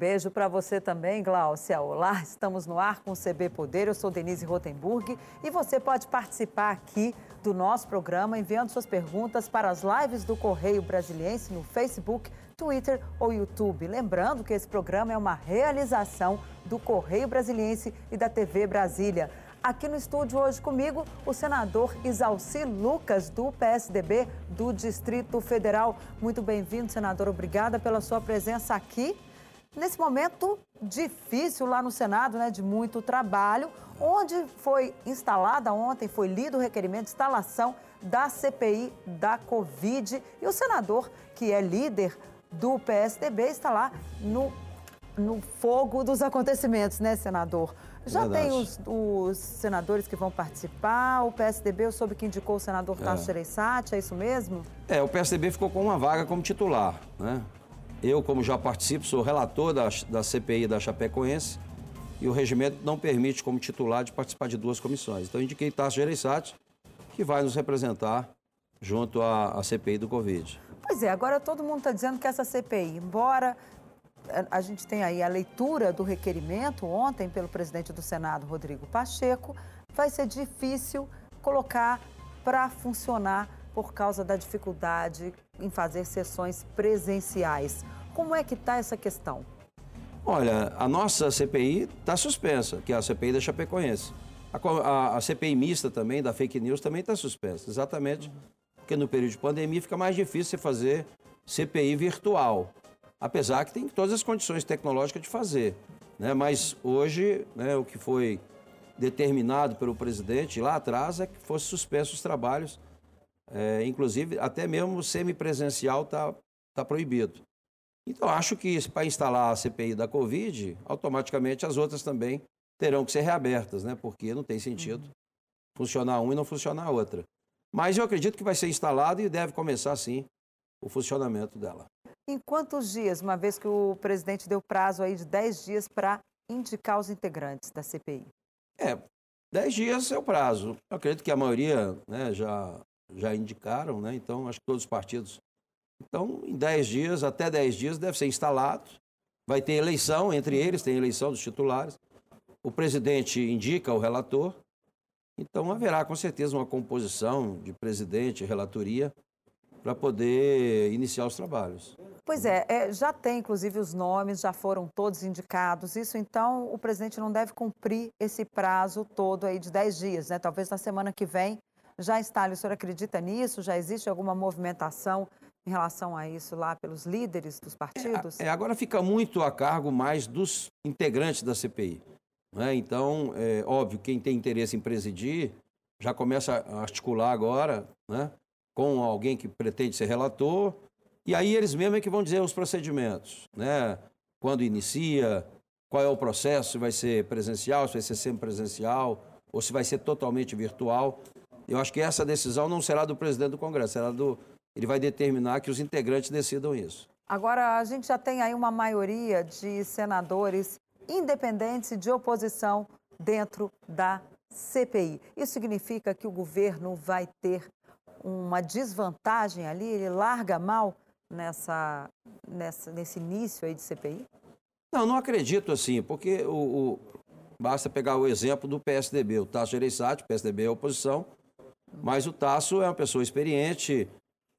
Beijo para você também, Gláucia. Olá, estamos no ar com o CB Poder. Eu sou Denise Rotenburg e você pode participar aqui do nosso programa enviando suas perguntas para as lives do Correio Brasiliense no Facebook, Twitter ou YouTube. Lembrando que esse programa é uma realização do Correio Brasiliense e da TV Brasília. Aqui no estúdio hoje comigo, o senador Isalci Lucas, do PSDB do Distrito Federal. Muito bem-vindo, senador. Obrigada pela sua presença aqui. Nesse momento difícil lá no Senado, né, de muito trabalho, onde foi instalada ontem, foi lido o requerimento de instalação da CPI da Covid. E o senador, que é líder do PSDB, está lá no, no fogo dos acontecimentos, né, senador? Já Verdade. tem os, os, senadores que vão participar, o PSDB, eu soube que indicou o senador é. Tasso Gereissati, é isso mesmo? É, o PSDB ficou com uma vaga como titular, né? Eu, como já participo, sou relator da, da CPI da Chapecoense e o regimento não permite, como titular, de participar de duas comissões. Então, indiquei Tasso Gereissati, que vai nos representar junto à, à CPI do Covid. Pois é, agora todo mundo está dizendo que essa CPI, embora a gente tenha aí a leitura do requerimento ontem pelo presidente do Senado, Rodrigo Pacheco, vai ser difícil colocar para funcionar por causa da dificuldade em fazer sessões presenciais. Como é que está essa questão? Olha, a nossa CPI está suspensa, que é a CPI da Chapecoense. A, a, a CPI mista também, da fake news, também está suspensa, exatamente porque no período de pandemia fica mais difícil você fazer CPI virtual, apesar que tem todas as condições tecnológicas de fazer. Né? Mas hoje, né, o que foi determinado pelo presidente lá atrás é que fosse suspenso os trabalhos é, inclusive, até mesmo semipresencial está tá proibido. Então, acho que para instalar a CPI da Covid, automaticamente as outras também terão que ser reabertas, né? porque não tem sentido uhum. funcionar uma e não funcionar a outra. Mas eu acredito que vai ser instalado e deve começar, sim, o funcionamento dela. Em quantos dias, uma vez que o presidente deu prazo aí de 10 dias para indicar os integrantes da CPI? É, 10 dias é o prazo. Eu acredito que a maioria né, já já indicaram, né? Então, acho que todos os partidos. Então, em 10 dias, até 10 dias, deve ser instalado. Vai ter eleição entre eles, tem eleição dos titulares. O presidente indica o relator. Então, haverá com certeza uma composição de presidente, relatoria, para poder iniciar os trabalhos. Pois é, é, já tem inclusive os nomes, já foram todos indicados. Isso então o presidente não deve cumprir esse prazo todo aí de 10 dias, né? Talvez na semana que vem já instale. O senhor acredita nisso? Já existe alguma movimentação em relação a isso lá pelos líderes dos partidos? É, é agora fica muito a cargo mais dos integrantes da CPI. Né? Então, é óbvio, quem tem interesse em presidir já começa a articular agora né? com alguém que pretende ser relator. E aí eles mesmos é que vão dizer os procedimentos, né? Quando inicia, qual é o processo, se vai ser presencial, se vai ser semipresencial, ou se vai ser totalmente virtual. Eu acho que essa decisão não será do presidente do Congresso, será do. Ele vai determinar que os integrantes decidam isso. Agora, a gente já tem aí uma maioria de senadores independentes de oposição dentro da CPI. Isso significa que o governo vai ter uma desvantagem ali? Ele larga mal nessa, nessa, nesse início aí de CPI? Não, não acredito assim, porque o, o basta pegar o exemplo do PSDB. O Tasso Gereissati, o PSDB é oposição, mas o Tasso é uma pessoa experiente,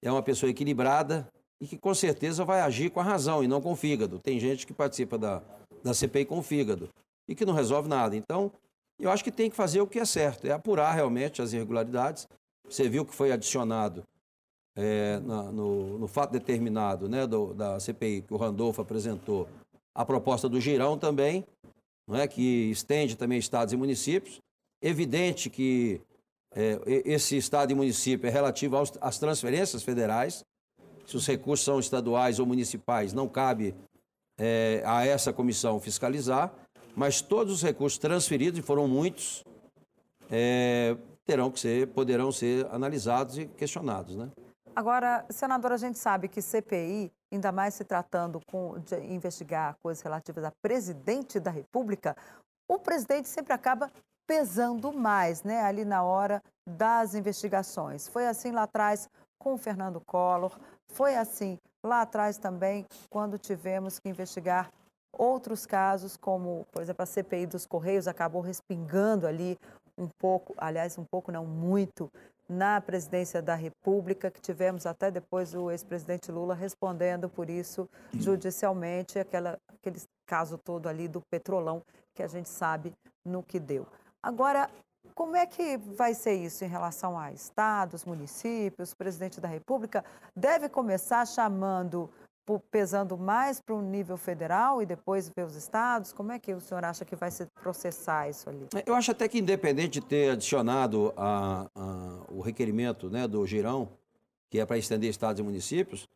é uma pessoa equilibrada e que com certeza vai agir com a razão e não com o fígado. Tem gente que participa da, da CPI com o fígado e que não resolve nada. Então, eu acho que tem que fazer o que é certo, é apurar realmente as irregularidades. Você viu que foi adicionado é, na, no, no, fato determinado né, do, da CPI que o Randolfo apresentou a proposta do girão também, não é, que estende também estados e municípios. Evidente que é, esse Estado e município é relativo aos, às transferências federais. Se os recursos são estaduais ou municipais, não cabe é, a essa comissão fiscalizar, mas todos os recursos transferidos, e foram muitos, é, terão que ser, poderão ser analisados e questionados. Né? Agora, senador, a gente sabe que CPI, ainda mais se tratando com, de investigar coisas relativas a presidente da República, o presidente sempre acaba pesando mais, né, ali na hora das investigações. Foi assim lá atrás com o Fernando Collor, foi assim lá atrás também quando tivemos que investigar Outros casos, como, por exemplo, a CPI dos Correios, acabou respingando ali um pouco, aliás, um pouco não, muito, na presidência da República, que tivemos até depois o ex-presidente Lula respondendo por isso judicialmente, aquela, aquele caso todo ali do petrolão, que a gente sabe no que deu. Agora, como é que vai ser isso em relação a estados, municípios, presidente da República? Deve começar chamando pesando mais para o nível federal e depois ver os estados? Como é que o senhor acha que vai se processar isso ali? Eu acho até que independente de ter adicionado a, a, o requerimento né, do girão, que é para estender estados e municípios,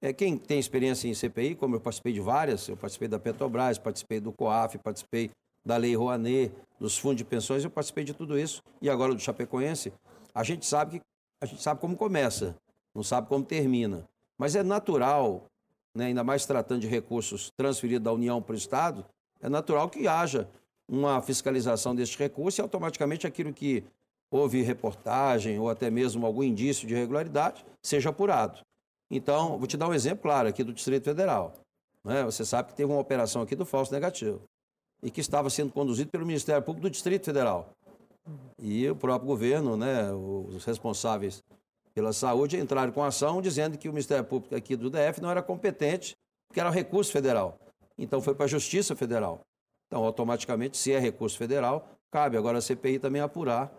é, quem tem experiência em CPI, como eu participei de várias, eu participei da Petrobras, participei do COAF, participei da Lei Rouanet, dos fundos de pensões, eu participei de tudo isso, e agora do Chapecoense, a gente sabe que a gente sabe como começa, não sabe como termina. Mas é natural né, ainda mais tratando de recursos transferidos da União para o Estado, é natural que haja uma fiscalização desses recursos e automaticamente aquilo que houve reportagem ou até mesmo algum indício de irregularidade seja apurado. Então, vou te dar um exemplo claro aqui do Distrito Federal. Né? Você sabe que teve uma operação aqui do falso negativo e que estava sendo conduzido pelo Ministério Público do Distrito Federal. E o próprio governo, né, os responsáveis pela Saúde entraram com ação dizendo que o Ministério Público aqui do DF não era competente, porque era recurso federal. Então foi para a Justiça Federal. Então, automaticamente, se é recurso federal, cabe agora a CPI também apurar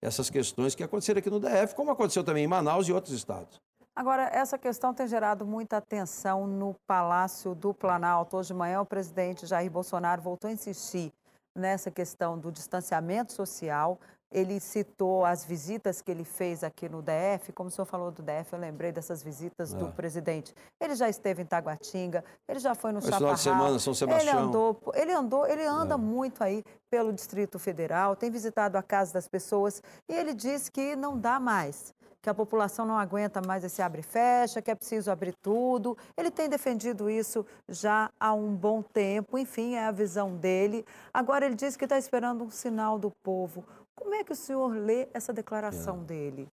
essas questões que aconteceram aqui no DF, como aconteceu também em Manaus e outros estados. Agora, essa questão tem gerado muita atenção no Palácio do Planalto. Hoje de manhã, o presidente Jair Bolsonaro voltou a insistir nessa questão do distanciamento social, ele citou as visitas que ele fez aqui no DF. Como o senhor falou do DF, eu lembrei dessas visitas é. do presidente. Ele já esteve em Taguatinga, ele já foi no Esse Chaparral. de semana, São Sebastião. Ele andou, ele andou, ele anda é. muito aí pelo Distrito Federal, tem visitado a casa das pessoas e ele diz que não dá mais que a população não aguenta mais esse abre e fecha, que é preciso abrir tudo. Ele tem defendido isso já há um bom tempo, enfim, é a visão dele. Agora ele diz que está esperando um sinal do povo. Como é que o senhor lê essa declaração é. dele?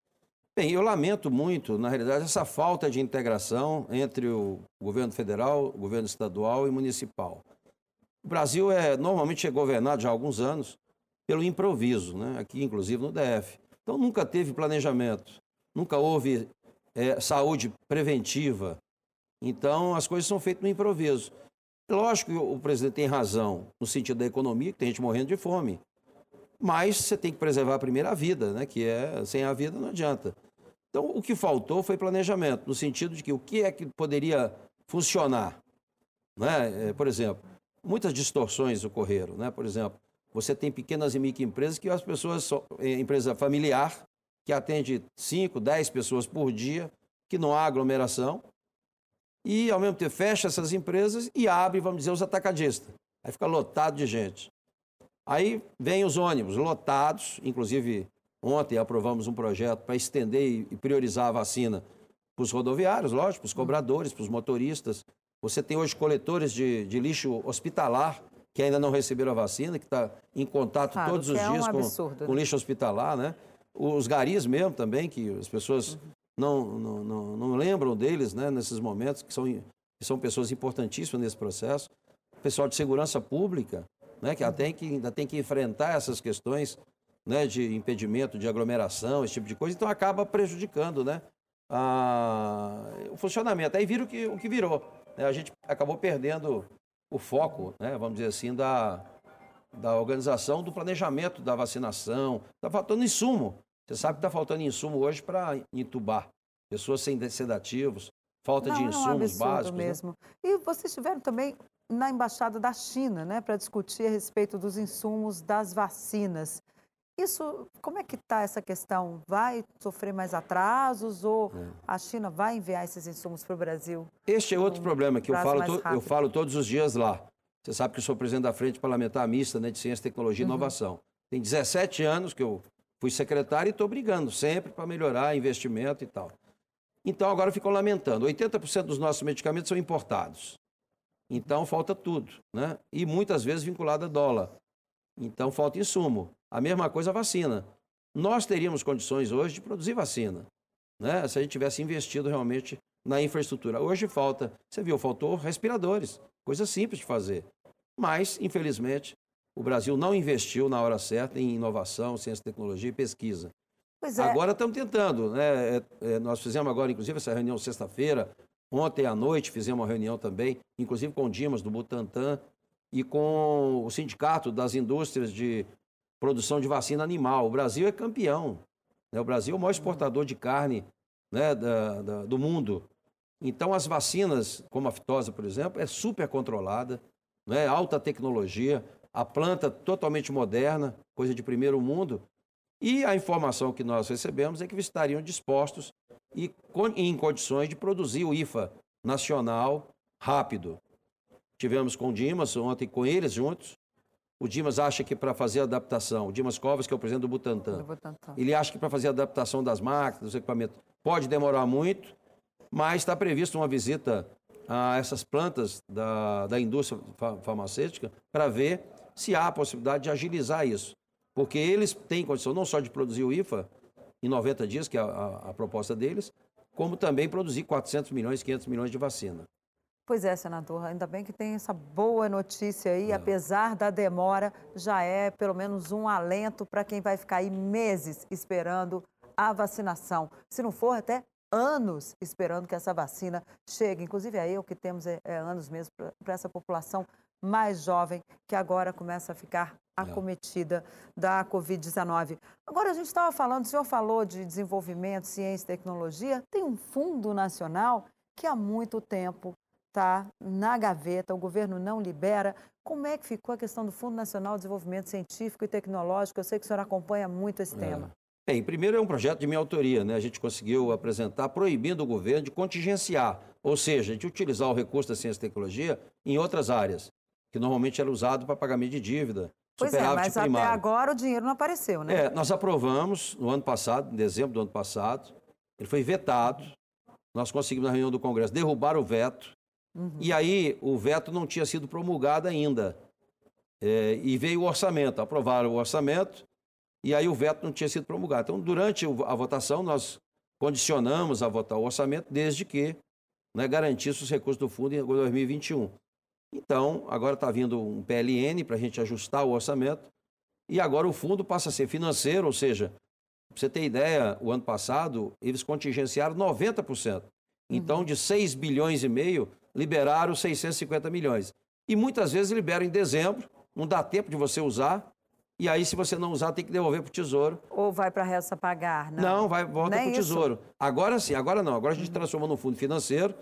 Bem, eu lamento muito, na realidade, essa falta de integração entre o governo federal, o governo estadual e municipal. O Brasil é normalmente é governado já há alguns anos pelo improviso, né? aqui inclusive no DF. Então nunca teve planejamento, nunca houve é, saúde preventiva. Então as coisas são feitas no improviso. Lógico que o presidente tem razão no sentido da economia, que tem gente morrendo de fome mas você tem que preservar a vida, né? que é sem a vida não adianta. Então, o que faltou foi planejamento, no sentido de que o que é que poderia funcionar. Né? É, por exemplo, muitas distorções ocorreram. Né? Por exemplo, você tem pequenas e microempresas que as pessoas, é, empresa familiar, que atende 5, 10 pessoas por dia, que não há aglomeração, e ao mesmo tempo fecha essas empresas e abre, vamos dizer, os atacadistas. Aí fica lotado de gente. Aí vem os ônibus lotados, inclusive ontem aprovamos um projeto para estender e priorizar a vacina para os rodoviários, lógico, para os cobradores, para os motoristas. Você tem hoje coletores de, de lixo hospitalar que ainda não receberam a vacina, que está em contato claro, todos os é dias um absurdo, com, né? com lixo hospitalar, né? Os garis mesmo também, que as pessoas uhum. não, não, não, não, lembram deles né, nesses momentos, que são, que são pessoas importantíssimas nesse processo. O pessoal de segurança pública, né, que, tem que ainda tem que enfrentar essas questões né, de impedimento de aglomeração, esse tipo de coisa, então acaba prejudicando né, a, o funcionamento. Aí vira o que, o que virou. Né? A gente acabou perdendo o foco, né, vamos dizer assim, da, da organização do planejamento da vacinação. Está faltando insumo. Você sabe que está faltando insumo hoje para entubar pessoas sem sedativos, falta Não, de insumos é um básicos. Né? mesmo. Né? E vocês tiveram também na Embaixada da China, né, para discutir a respeito dos insumos das vacinas. Isso, como é que está essa questão? Vai sofrer mais atrasos ou é. a China vai enviar esses insumos para o Brasil? Este é outro um problema que eu falo, to, eu falo todos os dias lá. Você sabe que eu sou presidente da Frente Parlamentar Mista né, de Ciência, Tecnologia e uhum. Inovação. Tem 17 anos que eu fui secretário e estou brigando sempre para melhorar investimento e tal. Então agora ficam lamentando. 80% dos nossos medicamentos são importados. Então falta tudo, né? E muitas vezes vinculado a dólar. Então falta insumo. A mesma coisa a vacina. Nós teríamos condições hoje de produzir vacina, né? Se a gente tivesse investido realmente na infraestrutura. Hoje falta, você viu, faltou respiradores, coisa simples de fazer. Mas, infelizmente, o Brasil não investiu na hora certa em inovação, ciência, tecnologia e pesquisa. É. Agora estamos tentando. Né? É, é, nós fizemos agora, inclusive, essa reunião sexta-feira. Ontem à noite fizemos uma reunião também, inclusive com o Dimas, do Butantan, e com o Sindicato das Indústrias de Produção de Vacina Animal. O Brasil é campeão. Né? O Brasil é o maior exportador de carne né, da, da, do mundo. Então, as vacinas, como a fitosa, por exemplo, é super controlada, né, alta tecnologia, a planta totalmente moderna, coisa de primeiro mundo. E a informação que nós recebemos é que estariam dispostos e em condições de produzir o IFA nacional rápido. Tivemos com o Dimas ontem com eles juntos. O Dimas acha que para fazer a adaptação, o Dimas Covas, que é o presidente do Butantan, do Butantan. ele acha que para fazer a adaptação das máquinas, dos equipamentos, pode demorar muito, mas está prevista uma visita a essas plantas da, da indústria farmacêutica para ver se há a possibilidade de agilizar isso. Porque eles têm condição não só de produzir o IFA em 90 dias, que é a, a, a proposta deles, como também produzir 400 milhões, 500 milhões de vacina. Pois é, senador, ainda bem que tem essa boa notícia aí, apesar da demora, já é pelo menos um alento para quem vai ficar aí meses esperando a vacinação. Se não for, até anos esperando que essa vacina chegue. Inclusive, é eu que temos é, é anos mesmo para essa população mais jovem que agora começa a ficar é. acometida da Covid-19. Agora, a gente estava falando, o senhor falou de desenvolvimento, ciência e tecnologia. Tem um fundo nacional que há muito tempo está na gaveta, o governo não libera. Como é que ficou a questão do Fundo Nacional de Desenvolvimento Científico e Tecnológico? Eu sei que o senhor acompanha muito esse é. tema. Bem, primeiro é um projeto de minha autoria, né? A gente conseguiu apresentar proibindo o governo de contingenciar, ou seja, de utilizar o recurso da ciência e tecnologia em outras áreas, que normalmente era usado para pagamento de dívida. Pois é, mas primário. até agora o dinheiro não apareceu, né? É, nós aprovamos no ano passado, em dezembro do ano passado, ele foi vetado, nós conseguimos na reunião do Congresso derrubar o veto, uhum. e aí o veto não tinha sido promulgado ainda. É, e veio o orçamento, aprovaram o orçamento, e aí o veto não tinha sido promulgado. Então, durante a votação, nós condicionamos a votar o orçamento desde que né, garantisse os recursos do fundo em 2021. Então, agora está vindo um PLN para a gente ajustar o orçamento e agora o fundo passa a ser financeiro, ou seja, para você ter ideia, o ano passado eles contingenciaram 90%. Então, uhum. de 6 bilhões e meio, liberaram 650 milhões. E muitas vezes liberam em dezembro, não dá tempo de você usar, e aí, se você não usar, tem que devolver para o tesouro. Ou vai para a resta pagar? Não, não vai, volta para o tesouro. Agora sim, agora não. Agora a gente transformou no fundo financeiro,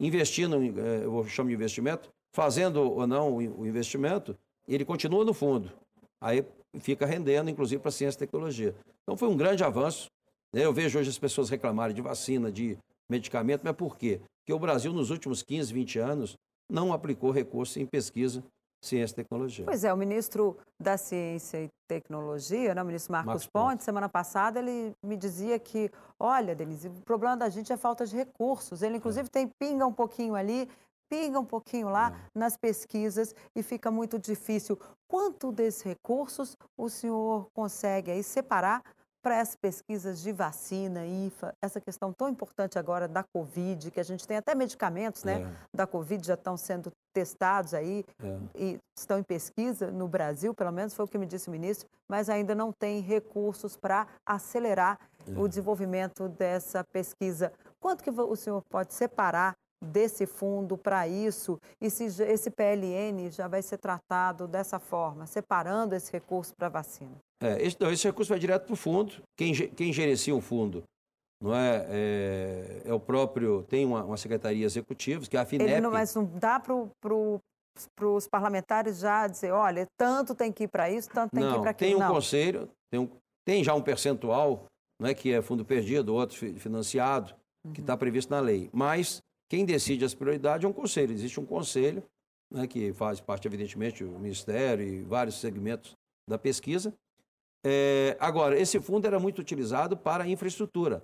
investindo, eh, eu chamo de investimento, fazendo ou não o investimento, ele continua no fundo. Aí fica rendendo, inclusive, para ciência e tecnologia. Então foi um grande avanço. Né? Eu vejo hoje as pessoas reclamarem de vacina, de medicamento, mas por quê? Porque o Brasil, nos últimos 15, 20 anos, não aplicou recursos em pesquisa Ciência e Tecnologia. Pois é, o ministro da Ciência e Tecnologia, né, o ministro Marcos, Marcos Ponte, Ponte, semana passada, ele me dizia que, olha, Denise, o problema da gente é falta de recursos. Ele, inclusive, é. tem pinga um pouquinho ali, pinga um pouquinho lá é. nas pesquisas e fica muito difícil. Quanto desses recursos o senhor consegue aí separar para as pesquisas de vacina, IFA, essa questão tão importante agora da Covid, que a gente tem até medicamentos né, é. da Covid já estão sendo testados aí é. e estão em pesquisa no Brasil, pelo menos foi o que me disse o ministro, mas ainda não tem recursos para acelerar é. o desenvolvimento dessa pesquisa. Quanto que o senhor pode separar desse fundo para isso e se esse PLN já vai ser tratado dessa forma, separando esse recurso para vacina? É, esse, não, esse recurso vai direto para o fundo. Quem, quem gerencia o fundo não é, é, é, o próprio, tem uma, uma secretaria executiva, que é a FINEP. Ele não, mas não dá para pro, os parlamentares já dizer, olha, tanto tem que ir para isso, tanto tem não, que ir para aquilo. Tem um não. conselho, tem, um, tem já um percentual, não é que é fundo perdido, outro financiado, uhum. que está previsto na lei. Mas quem decide as prioridades é um conselho. Existe um conselho, né, que faz parte, evidentemente, do Ministério e vários segmentos da pesquisa, é, agora, esse fundo era muito utilizado para infraestrutura.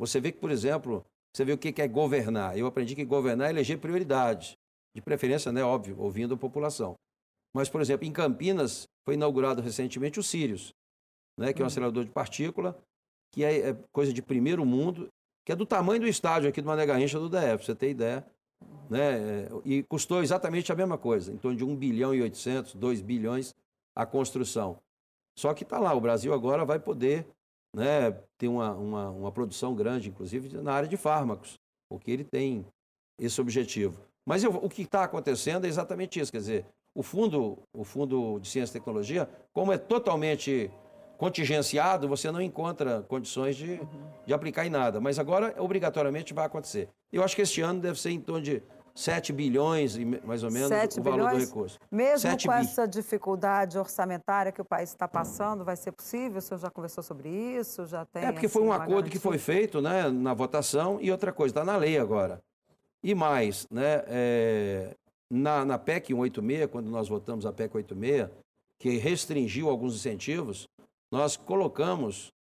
Você vê que, por exemplo, você vê o que é governar. Eu aprendi que governar é eleger prioridades. De preferência, né, óbvio, ouvindo a população. Mas, por exemplo, em Campinas foi inaugurado recentemente o Sirius, né, que é um uhum. acelerador de partícula, que é, é, coisa de primeiro mundo, que é do tamanho do estádio aqui do Mané Garrincha do DF, pra você ter ideia. né? E custou exatamente a mesma coisa, em torno de 1 bilhão e 800, 2 bilhões a construção. Só que está lá, o Brasil agora vai poder né, ter uma, uma, uma produção grande, inclusive na área de fármacos, porque ele tem esse objetivo. Mas eu, o que está acontecendo é exatamente isso, quer dizer, o fundo, o fundo de ciência e tecnologia, como é totalmente contingenciado, você não encontra condições de, uhum. de aplicar em nada. Mas agora, obrigatoriamente, vai acontecer. Eu acho que este ano deve ser em torno de 7 bilhões, mais ou menos, 7 o valor bilhões? do recurso. Mesmo 7 com bi... essa dificuldade orçamentária que o país está passando, vai ser possível? O senhor já conversou sobre isso? Já tem, é porque assim, foi um acordo garantia? que foi feito né, na votação e outra coisa, está na lei agora. E mais, né, é, na, na PEC 186, quando nós votamos a PEC 86, que restringiu alguns incentivos, nós colocamos,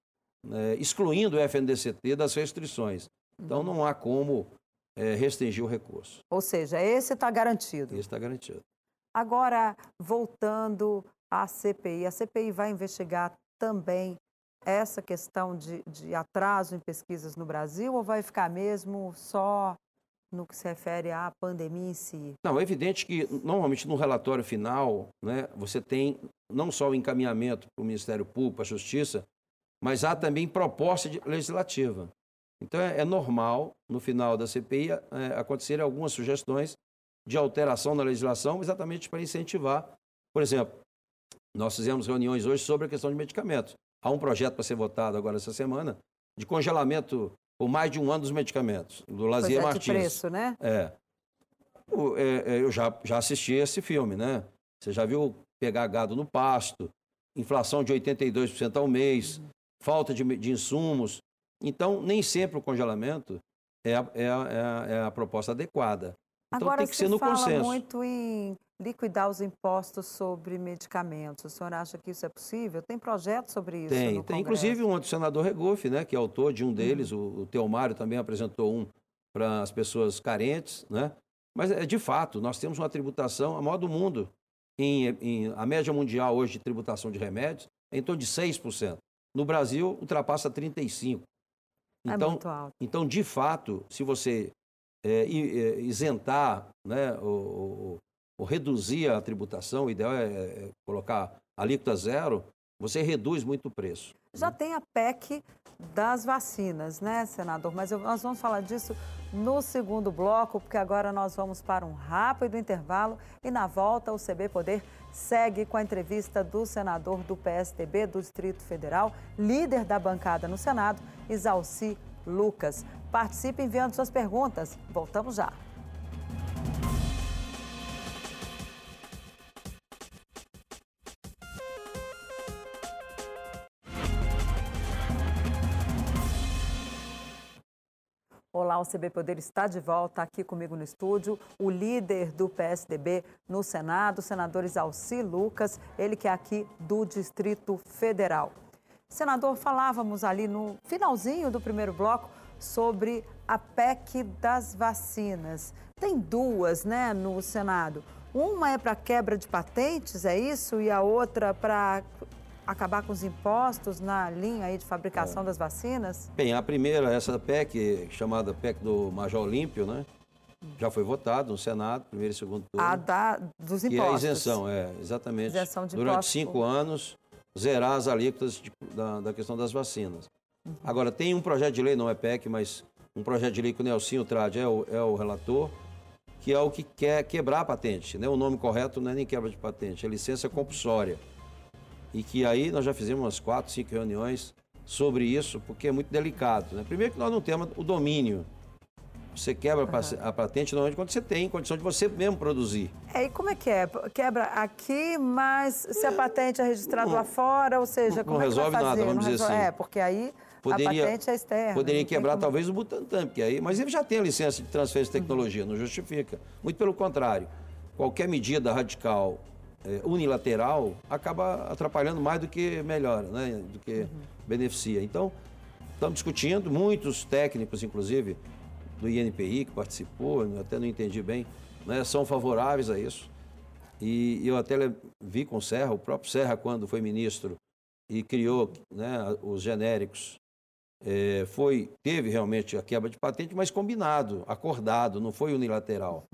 é, excluindo o FNDCT das restrições. Então não há como é, restringir o recurso. Ou seja, esse está garantido. Esse está garantido. Agora, voltando à CPI, a CPI vai investigar também essa questão de, de atraso em pesquisas no Brasil ou vai ficar mesmo só no que se refere à pandemia em si? Não, é evidente que normalmente no relatório final, né, você tem não só o encaminhamento para o Ministério Público, para a Justiça, mas há também proposta legislativa. Então é, é normal, no final da CPI, é, acontecerem algumas sugestões de alteração na legislação, exatamente para incentivar. Por exemplo, nós fizemos reuniões hoje sobre a questão de medicamentos. Há um projeto para ser votado agora essa semana de congelamento por mais de um ano dos medicamentos, do Lazier é, Martins. De preço, né? É. é, é eu já, já assisti esse filme, né? Você já viu pegar gado no pasto, inflação de 82% ao mês, uhum. falta de, de insumos. Então, nem sempre o congelamento é a, é a, é a, é a proposta adequada. Então, Agora, tem que ser no fala consenso. muito em liquidar os impostos sobre medicamentos. O senhor acha que isso é possível? Tem projeto sobre isso? Tem, tem inclusive um do senador Regoff, né, que é autor de um deles, uhum. o, o Teomário também apresentou um para as pessoas carentes, né? Mas, é, de fato, nós temos uma tributação a maior do mundo. Em, em, a média mundial hoje de tributação de remédios é em torno de 6%. No Brasil, ultrapassa 35%. É então, é muito alto. então de fato, se você é, isentar né, ou, ou, reduzir a tributação, o ideal é, é colocar alíquota zero, você reduz muito o preço. Já tem a PEC das vacinas, né, senador? Mas eu, nós vamos falar disso no segundo bloco, porque agora nós vamos para um rápido intervalo e na volta o CB Poder segue com a entrevista do senador do PSDB do Distrito Federal, líder da bancada no Senado, Isalci Lucas. Participe enviando suas perguntas. Voltamos já. O CB Poder está de volta aqui comigo no estúdio. O líder do PSDB no Senado, senador Isalci Lucas, ele que é aqui do Distrito Federal. Senador, falávamos ali no finalzinho do primeiro bloco sobre a PEC das vacinas. Tem duas, né, no Senado. Uma é para quebra de patentes, é isso? E a outra para acabar com os impostos na linha aí de fabricação é. das vacinas? Bem, a primeira, essa PEC, chamada PEC do Major Olímpio, né? Já foi votado no Senado, primeiro e segundo turno. A da, dos impostos. Que é a isenção, é, exatamente. Isenção de Durante impostos. cinco anos, zerar as alíquotas de, da, da, questão das vacinas. Uhum. Agora, tem um projeto de lei, não é PEC, mas um projeto de lei que o Nelsinho Trade é o, é o relator, que é o que quer quebrar a patente. Né? O nome correto não é nem quebra de patente, é licença compulsória. E que aí nós já fizemos umas quatro, cinco reuniões sobre isso, porque é muito delicado. Né? Primeiro que nós não temos o domínio você quebra uhum. a patente normalmente quando você tem condição de você mesmo produzir. É, e como é que é? Quebra aqui, mas se a patente é registrada lá fora, ou seja, não, como não é resolve nada, vamos não dizer resolve, assim. É, porque aí poderia, a patente é externa. Poderia quebrar como... talvez o Butantan, porque aí, mas ele já tem a licença de transferência de tecnologia, uhum. não justifica. Muito pelo contrário, qualquer medida radical unilateral acaba atrapalhando mais do que melhora, né? do que uhum. beneficia. Então, estamos discutindo, muitos técnicos, inclusive, do INPI que participou, até não entendi bem, né, são favoráveis a isso. E eu até vi com o Serra, o próprio Serra, quando foi ministro e criou né, os genéricos é, foi teve realmente a quebra de patente, mas combinado, acordado, não foi unilateral.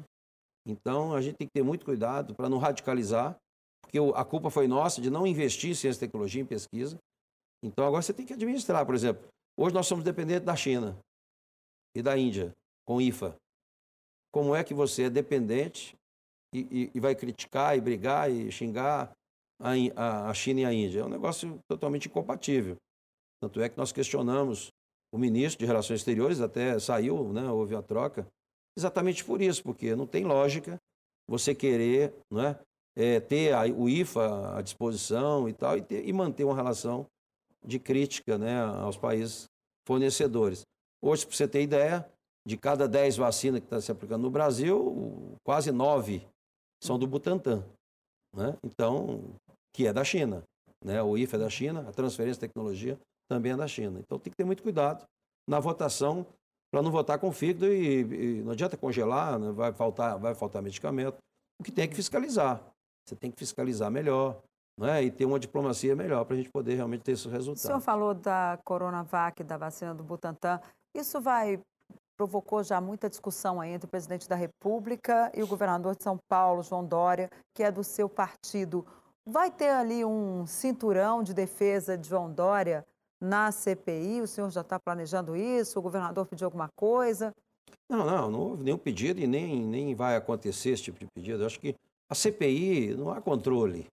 Então a gente tem que ter muito cuidado para não radicalizar, porque a culpa foi nossa de não investir em ciência, tecnologia, em pesquisa. Então agora você tem que administrar, por exemplo. Hoje nós somos dependentes da China e da Índia, com IFA. Como é que você é dependente e, e, e vai criticar e brigar e xingar a, a China e a Índia? É um negócio totalmente incompatível. Tanto é que nós questionamos o ministro de Relações Exteriores, até saiu, né, houve a troca, exatamente por isso, porque não tem lógica você querer né, é, ter a, o IFA à disposição e tal, e, ter, e manter uma relação de crítica né, aos países fornecedores. Hoje, para você ter ideia, de cada 10 vacinas que está se aplicando no Brasil, quase 9 são do Butantan. Né? Então, que é da China. Né? O IFA é da China, a transferência de tecnologia também é da China. Então tem que ter muito cuidado na votação para não votar com fígado e, e não adianta congelar, né? vai, faltar, vai faltar medicamento. O que tem é que fiscalizar. Você tem que fiscalizar melhor, né? e ter uma diplomacia melhor para a gente poder realmente ter esse resultado. O senhor falou da Coronavac, da vacina do Butantan. Isso vai provocou já muita discussão aí entre o presidente da República e o governador de São Paulo, João Dória, que é do seu partido. Vai ter ali um cinturão de defesa de João Dória na CPI? O senhor já está planejando isso? O governador pediu alguma coisa? Não, não, não houve nenhum pedido e nem, nem vai acontecer esse tipo de pedido. Eu acho que a CPI não há controle.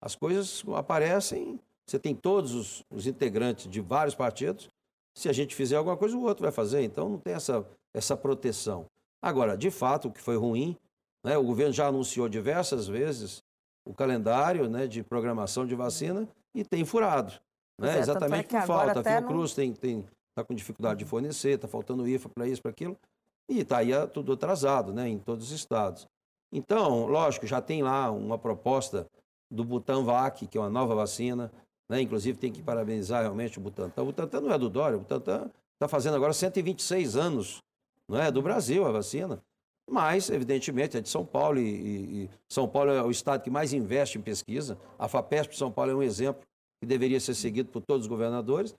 As coisas aparecem, você tem todos os, os integrantes de vários partidos. Se a gente fizer alguma coisa, o outro vai fazer. Então não tem essa, essa proteção. Agora, de fato, o que foi ruim, né, o governo já anunciou diversas vezes o calendário né, de programação de vacina e tem furado. Né? É, Exatamente é por falta. A Fiocruz não... tem, tem, tá com dificuldade de fornecer, está faltando IFA para isso, para aquilo. E está aí tudo atrasado né, em todos os estados. Então, lógico, já tem lá uma proposta do Butanvac, que é uma nova vacina. Né? Inclusive, tem que parabenizar realmente o Butantan. O Butantan não é do Dória, o Butantan está fazendo agora 126 anos não é do Brasil a vacina. Mas, evidentemente, é de São Paulo e, e, e, São Paulo é o estado que mais investe em pesquisa. A FAPESP de São Paulo é um exemplo que deveria ser seguido por todos os governadores.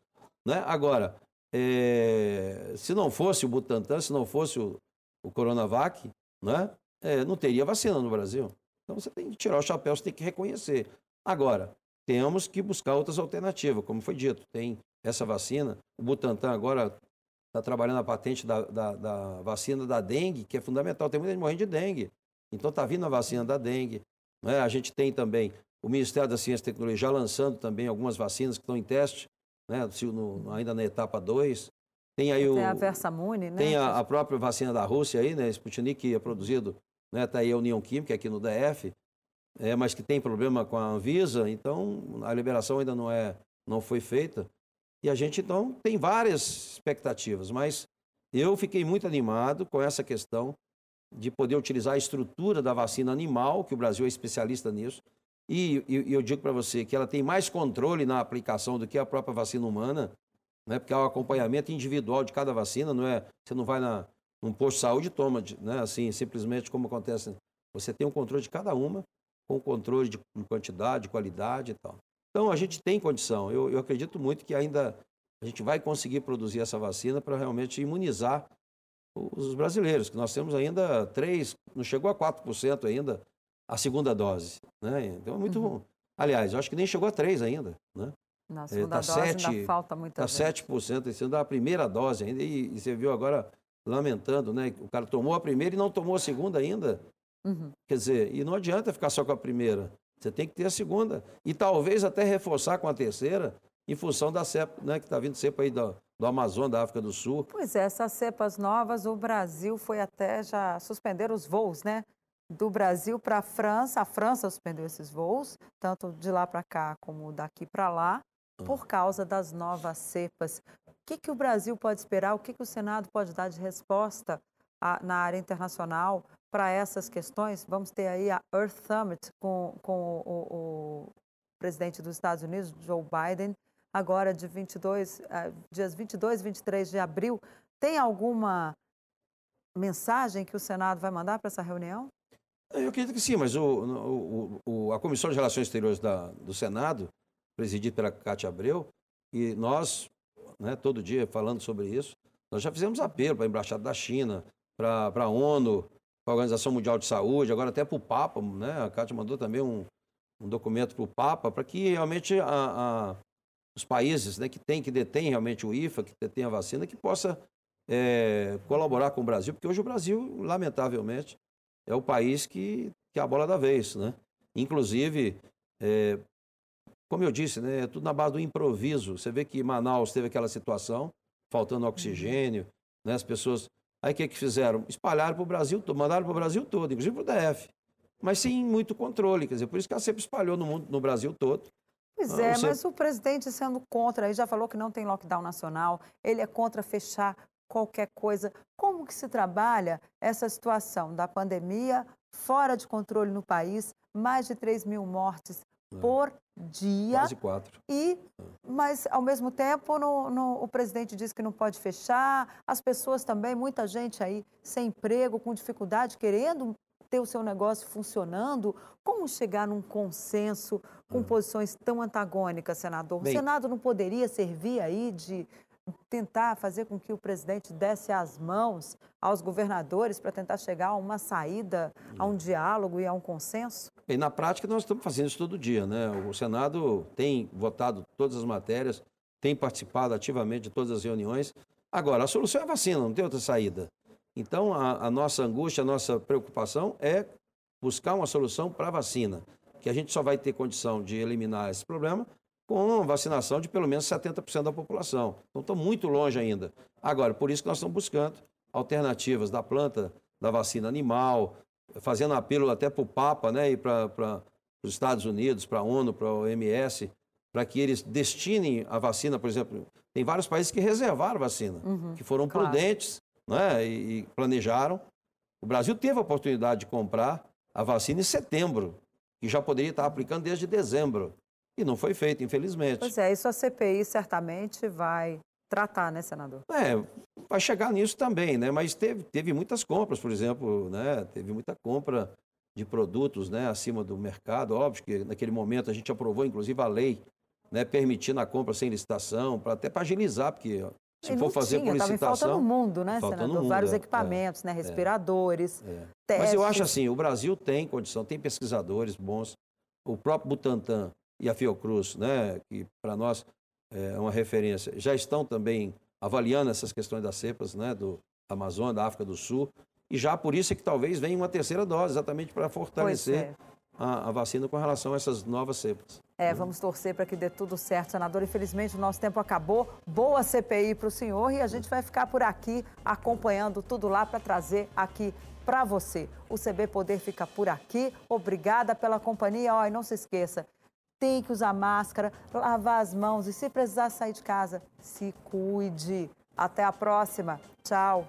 Né? Agora, é, se não fosse o Butantan, se não fosse o, o Coronavac, né? É, não teria vacina no Brasil. Então você tem que tirar o chapéu, você tem que reconhecer. Agora, temos que buscar outras alternativas, como foi dito. Tem essa vacina, o Butantan agora está trabalhando a patente da, da, da, vacina da dengue, que é fundamental. Tem muita gente morrendo de dengue. Então está vindo a vacina da dengue. Né? A gente tem também o Ministério da Ciência e Tecnologia já lançando também algumas vacinas que estão em teste, né? No, ainda na etapa 2. Tem aí o. a Versamune, né? Tem a, a, própria vacina da Rússia aí, né? Sputnik, que é produzido, né? Está aí a União Química aqui no DF, é, mas que tem problema com a Anvisa, então a liberação ainda não, é, não foi feita. E a gente, então, tem várias expectativas, mas eu fiquei muito animado com essa questão de poder utilizar a estrutura da vacina animal, que o Brasil é especialista nisso, e, e eu digo para você que ela tem mais controle na aplicação do que a própria vacina humana, né? porque há o acompanhamento individual de cada vacina, não é? Você não vai na, num posto de saúde e toma, né? assim, simplesmente como acontece. Você tem um controle de cada uma, com controle de quantidade, de qualidade e tal. Então, a gente tem condição. Eu, eu acredito muito que ainda a gente vai conseguir produzir essa vacina para realmente imunizar os brasileiros, que nós temos ainda 3, não chegou a 4% ainda a segunda dose. Né? Então, é muito uhum. bom. Aliás, eu acho que nem chegou a 3 ainda. Né? Na é, segunda é, tá dose 7, ainda falta muita Está 7%, isso ainda é a primeira dose ainda. E, e, você viu agora lamentando, né? O cara tomou a primeira e não tomou a segunda ainda. Uhum. Quer dizer, e não adianta ficar só com a primeira. Você tem que ter a segunda. E talvez até reforçar com a terceira, em função da cepa, né, que está vindo cepa aí do, do Amazonas, da África do Sul. Pois é, essas cepas novas, o Brasil foi até já suspender os voos, né? Do Brasil para a França. A França suspendeu esses voos, tanto de lá para cá como daqui para lá, por causa das novas cepas. O que, que o Brasil pode esperar? O que, que o Senado pode dar de resposta a, na área internacional para essas questões. Vamos ter aí a Earth Summit com, com o, o, presidente dos Estados Unidos, Joe Biden, agora de 22, uh, dias 22 e 23 de abril. Tem alguma mensagem que o Senado vai mandar para essa reunião? Eu acredito que sim, mas o, o, a Comissão de Relações Exteriores da, do Senado, presidida pela Cátia Abreu, e nós né, todo dia falando sobre isso. Nós já fizemos apelo para a Embaixada da China, para a ONU, para a Organização Mundial de Saúde, agora até para o Papa, né? A Cátia mandou também um, um documento para o Papa, para que realmente a, a, os países né, que têm, que detêm realmente o IFA, que detêm a vacina, que possa é, colaborar com o Brasil, porque hoje o Brasil, lamentavelmente, é o país que, que é a bola da vez, né? Inclusive, é, como eu disse, né, é tudo na base do improviso. Você vê que Manaus teve aquela situação, faltando uhum. oxigênio, né, as pessoas... Aí o que, que fizeram? Espalharam para o Brasil todo, mandaram para o Brasil todo, inclusive para o DF. Mas sem muito controle, quer dizer, por isso que ela sempre espalhou no, mundo, no Brasil todo. Pois é, Você... mas o presidente sendo contra, ele já falou que não tem lockdown nacional, ele é contra fechar qualquer coisa. Como que se trabalha essa situação da pandemia fora de controle no país, mais de 3 mil mortes é. por dia. Quase quatro. E, mas, ao mesmo tempo, no, no, o presidente diz que não pode fechar, as pessoas também, muita gente aí sem emprego, com dificuldade, querendo ter o seu negócio funcionando. Como chegar num consenso com é. posições tão antagônicas, senador? Bem, o Senado não poderia servir aí de tentar fazer com que o presidente desse as mãos aos governadores para tentar chegar a uma saída, a um diálogo e a um consenso? Bem, na prática, nós estamos fazendo isso todo dia. Né? O Senado tem votado todas as matérias, tem participado ativamente de todas as reuniões. Agora, a solução é a vacina, não tem outra saída. Então, a, a nossa angústia, a nossa preocupação é buscar uma solução para a vacina, que a gente só vai ter condição de eliminar esse problema com vacinação de pelo menos 70% da população. Então, estão muito longe ainda. Agora, por isso que nós estamos buscando alternativas da planta, da vacina animal, fazendo apelo até para o Papa né, e para os Estados Unidos, para a ONU, para a OMS, para que eles destinem a vacina, por exemplo. Tem vários países que reservaram vacina, uhum, que foram claro. prudentes né, e, e planejaram. O Brasil teve a oportunidade de comprar a vacina em setembro, que já poderia estar aplicando desde dezembro. E não foi feito, infelizmente. Pois é, isso a CPI certamente vai tratar, né, senador? É, vai chegar nisso também, né? Mas teve, teve muitas compras, por exemplo, né? Teve muita compra de produtos, né, acima do mercado. Óbvio que naquele momento a gente aprovou, inclusive, a lei, né, permitindo a compra sem licitação, para até para agilizar, porque se for fazer tinha, por licitação... Falta no mundo, né, senador? Mundo, Vários é, equipamentos, é, né, respiradores, é, testes. Mas eu acho assim, o Brasil tem condição, tem pesquisadores bons. O próprio Butantan e a Fiocruz, né, que para nós é uma referência, já estão também avaliando essas questões das cepas, né, do Amazonas, da África do Sul, e já por isso é que talvez venha uma terceira dose, exatamente para fortalecer é. a, a, vacina com relação a essas novas cepas. É, vamos torcer para que dê tudo certo, senador. Infelizmente, o nosso tempo acabou. Boa CPI para o senhor e a gente vai ficar por aqui acompanhando tudo lá para trazer aqui para você. O CB Poder fica por aqui. Obrigada pela companhia. Ó, e não se esqueça, tem que usar máscara, lavar as mãos e se precisar sair de casa, se cuide. Até a próxima. Tchau.